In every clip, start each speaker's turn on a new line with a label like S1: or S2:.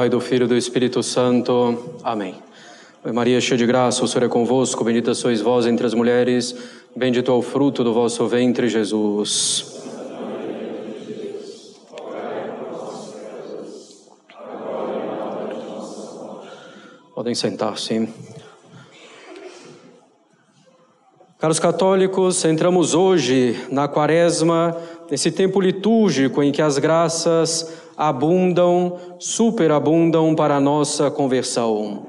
S1: Pai, do Filho e do Espírito Santo. Amém. Oi Maria, cheia de graça, o Senhor é convosco, bendita sois vós entre as mulheres, bendito é o fruto do vosso ventre, Jesus. Podem sentar-se. Caros católicos, entramos hoje na quaresma, nesse tempo litúrgico em que as graças abundam, superabundam para a nossa conversão.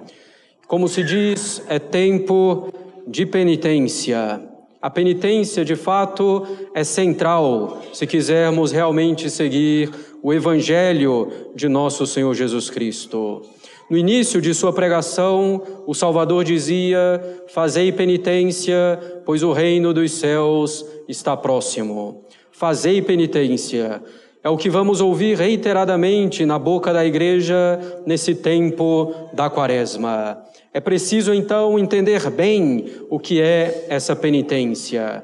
S1: Como se diz, é tempo de penitência. A penitência, de fato, é central se quisermos realmente seguir o Evangelho de nosso Senhor Jesus Cristo. No início de sua pregação, o Salvador dizia: Fazei penitência, pois o reino dos céus está próximo. Fazei penitência. É o que vamos ouvir reiteradamente na boca da igreja nesse tempo da quaresma. É preciso então entender bem o que é essa penitência.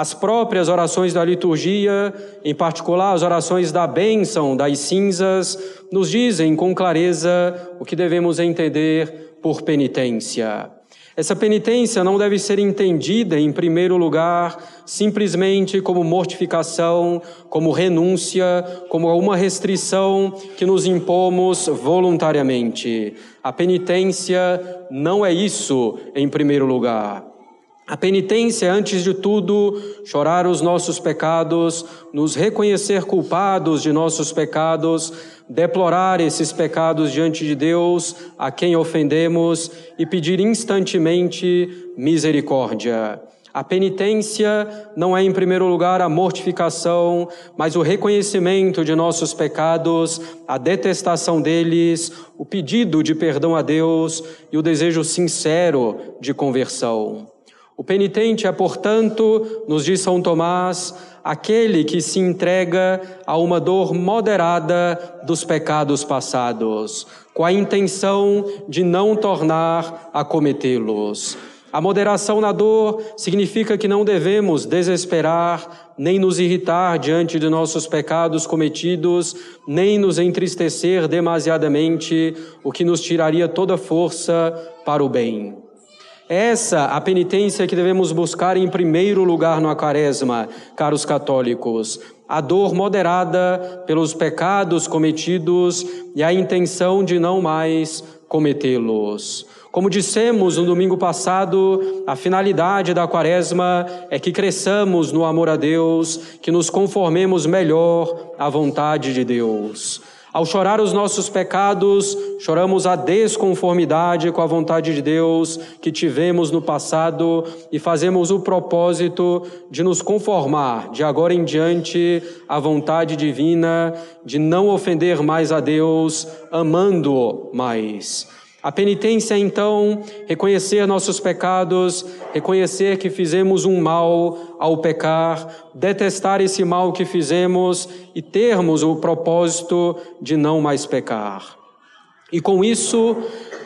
S1: As próprias orações da liturgia, em particular as orações da bênção das cinzas, nos dizem com clareza o que devemos entender por penitência. Essa penitência não deve ser entendida, em primeiro lugar, simplesmente como mortificação, como renúncia, como uma restrição que nos impomos voluntariamente. A penitência não é isso, em primeiro lugar. A penitência antes de tudo, chorar os nossos pecados, nos reconhecer culpados de nossos pecados, deplorar esses pecados diante de Deus a quem ofendemos e pedir instantemente misericórdia. A penitência não é, em primeiro lugar, a mortificação, mas o reconhecimento de nossos pecados, a detestação deles, o pedido de perdão a Deus e o desejo sincero de conversão. O penitente é, portanto, nos diz São Tomás, aquele que se entrega a uma dor moderada dos pecados passados, com a intenção de não tornar a cometê-los. A moderação na dor significa que não devemos desesperar, nem nos irritar diante de nossos pecados cometidos, nem nos entristecer demasiadamente, o que nos tiraria toda força para o bem. Essa a penitência que devemos buscar em primeiro lugar no quaresma, caros católicos. A dor moderada pelos pecados cometidos e a intenção de não mais cometê-los. Como dissemos no domingo passado, a finalidade da quaresma é que cresçamos no amor a Deus, que nos conformemos melhor à vontade de Deus. Ao chorar os nossos pecados, choramos a desconformidade com a vontade de Deus que tivemos no passado e fazemos o propósito de nos conformar de agora em diante à vontade divina, de não ofender mais a Deus, amando-o mais. A penitência é então reconhecer nossos pecados, reconhecer que fizemos um mal ao pecar, detestar esse mal que fizemos e termos o propósito de não mais pecar. E com isso,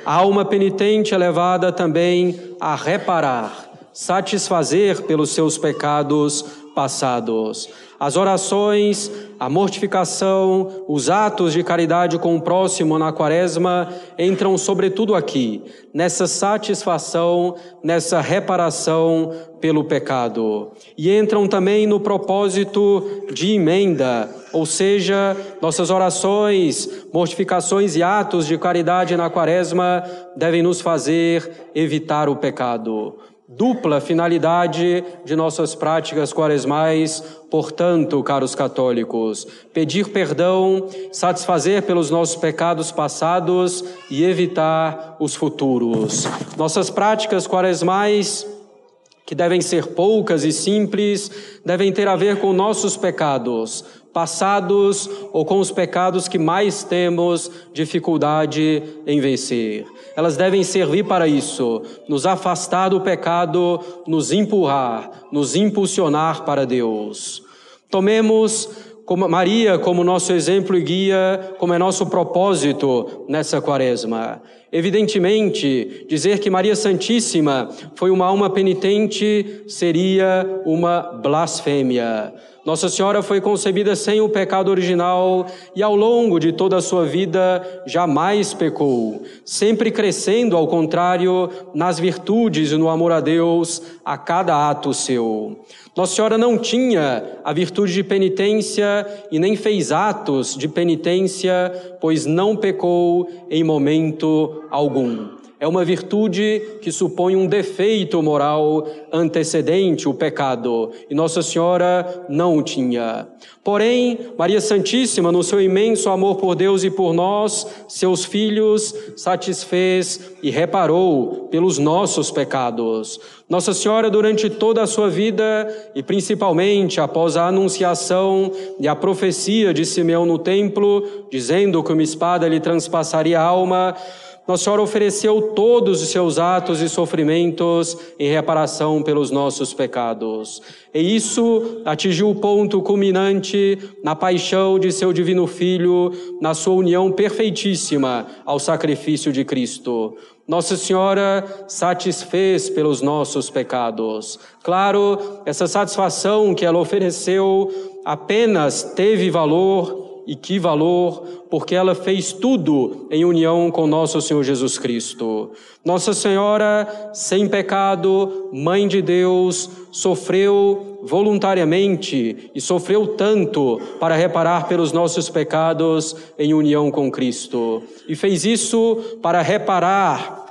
S1: a alma penitente é levada também a reparar, satisfazer pelos seus pecados passados. As orações, a mortificação, os atos de caridade com o próximo na quaresma entram sobretudo aqui, nessa satisfação, nessa reparação pelo pecado. E entram também no propósito de emenda, ou seja, nossas orações, mortificações e atos de caridade na quaresma devem nos fazer evitar o pecado dupla finalidade de nossas práticas quaresmais, portanto, caros católicos, pedir perdão, satisfazer pelos nossos pecados passados e evitar os futuros. Nossas práticas quaresmais que devem ser poucas e simples, devem ter a ver com nossos pecados, passados ou com os pecados que mais temos dificuldade em vencer. Elas devem servir para isso, nos afastar do pecado, nos empurrar, nos impulsionar para Deus. Tomemos como Maria como nosso exemplo e guia, como é nosso propósito nessa quaresma. Evidentemente, dizer que Maria Santíssima foi uma alma penitente seria uma blasfêmia. Nossa Senhora foi concebida sem o pecado original e ao longo de toda a sua vida jamais pecou, sempre crescendo, ao contrário, nas virtudes e no amor a Deus a cada ato seu. Nossa Senhora não tinha a virtude de penitência e nem fez atos de penitência, pois não pecou em momento algum. É uma virtude que supõe um defeito moral antecedente o pecado, e Nossa Senhora não o tinha. Porém, Maria Santíssima, no seu imenso amor por Deus e por nós, seus filhos, satisfez e reparou pelos nossos pecados. Nossa Senhora, durante toda a sua vida, e principalmente após a anunciação e a profecia de Simeão no templo, dizendo que uma espada lhe transpassaria a alma, nossa Senhora ofereceu todos os seus atos e sofrimentos em reparação pelos nossos pecados. E isso atingiu o ponto culminante na paixão de seu divino Filho, na sua união perfeitíssima ao sacrifício de Cristo. Nossa Senhora satisfez pelos nossos pecados. Claro, essa satisfação que ela ofereceu apenas teve valor e que valor, porque ela fez tudo em união com nosso Senhor Jesus Cristo. Nossa Senhora, sem pecado, Mãe de Deus, sofreu voluntariamente e sofreu tanto para reparar pelos nossos pecados em união com Cristo. E fez isso para reparar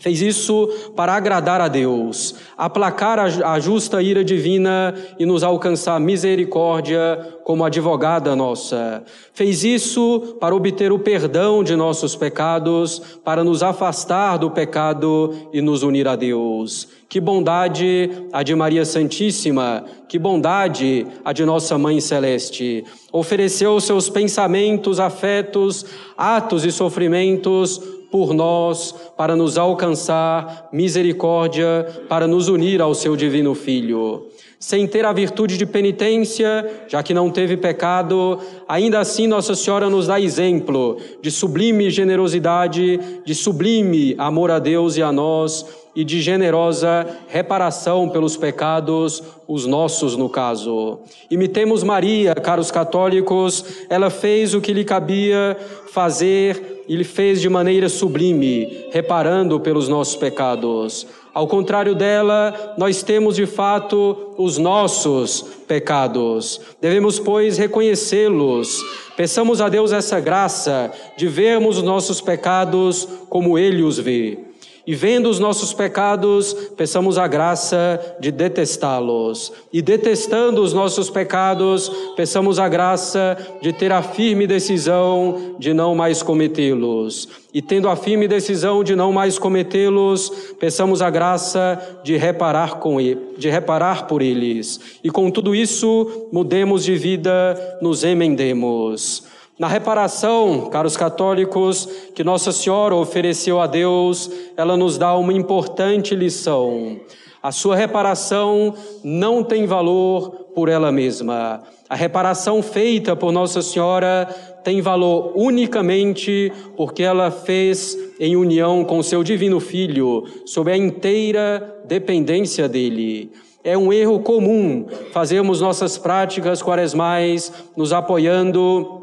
S1: Fez isso para agradar a Deus, aplacar a justa ira divina e nos alcançar misericórdia como advogada nossa. Fez isso para obter o perdão de nossos pecados, para nos afastar do pecado e nos unir a Deus. Que bondade a de Maria Santíssima, que bondade a de nossa Mãe Celeste. Ofereceu seus pensamentos, afetos, atos e sofrimentos por nós, para nos alcançar misericórdia, para nos unir ao seu divino Filho. Sem ter a virtude de penitência, já que não teve pecado, ainda assim Nossa Senhora nos dá exemplo de sublime generosidade, de sublime amor a Deus e a nós e de generosa reparação pelos pecados, os nossos no caso. Imitemos Maria, caros católicos, ela fez o que lhe cabia fazer ele fez de maneira sublime, reparando pelos nossos pecados. Ao contrário dela, nós temos de fato os nossos pecados. Devemos, pois, reconhecê-los. Peçamos a Deus essa graça de vermos os nossos pecados como Ele os vê. E vendo os nossos pecados, peçamos a graça de detestá-los. E detestando os nossos pecados, peçamos a graça de ter a firme decisão de não mais cometê-los. E tendo a firme decisão de não mais cometê-los, peçamos a graça de reparar com ele, de reparar por eles. E com tudo isso, mudemos de vida, nos emendemos. Na reparação, caros católicos, que Nossa Senhora ofereceu a Deus, ela nos dá uma importante lição. A sua reparação não tem valor por ela mesma. A reparação feita por Nossa Senhora tem valor unicamente porque ela fez em união com seu divino Filho, sob a inteira dependência dele. É um erro comum fazermos nossas práticas quaresmais nos apoiando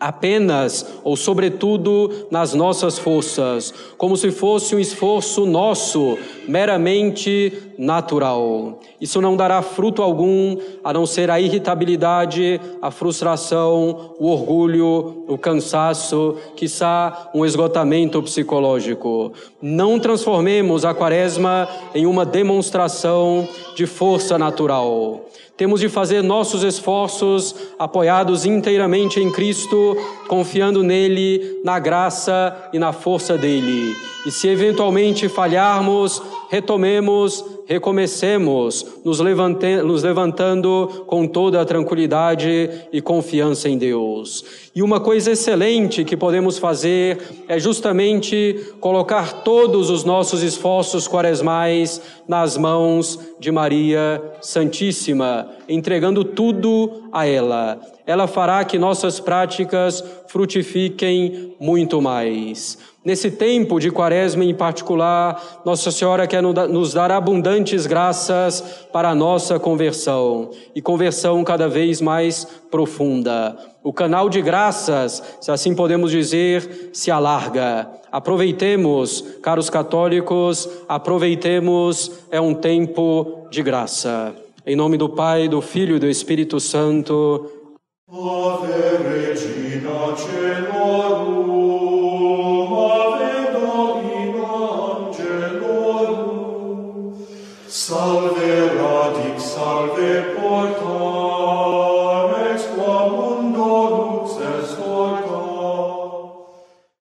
S1: apenas ou sobretudo nas nossas forças, como se fosse um esforço nosso, meramente natural. Isso não dará fruto algum, a não ser a irritabilidade, a frustração, o orgulho, o cansaço, quiçá um esgotamento psicológico. Não transformemos a quaresma em uma demonstração de força natural. Temos de fazer nossos esforços apoiados inteiramente em Cristo, confiando nele, na graça e na força dele. E se eventualmente falharmos, retomemos, recomecemos, nos, nos levantando com toda a tranquilidade e confiança em Deus. E uma coisa excelente que podemos fazer é justamente colocar todos os nossos esforços quaresmais nas mãos de Maria Santíssima, entregando tudo a ela. Ela fará que nossas práticas frutifiquem muito mais. Nesse tempo de quaresma em particular, Nossa Senhora quer nos dar abundantes graças para a nossa conversão e conversão cada vez mais profunda. O canal de graças, se assim podemos dizer, se alarga. Aproveitemos, caros católicos, aproveitemos, é um tempo de graça. Em nome do Pai, do Filho e do Espírito Santo. Ave Regina
S2: Salve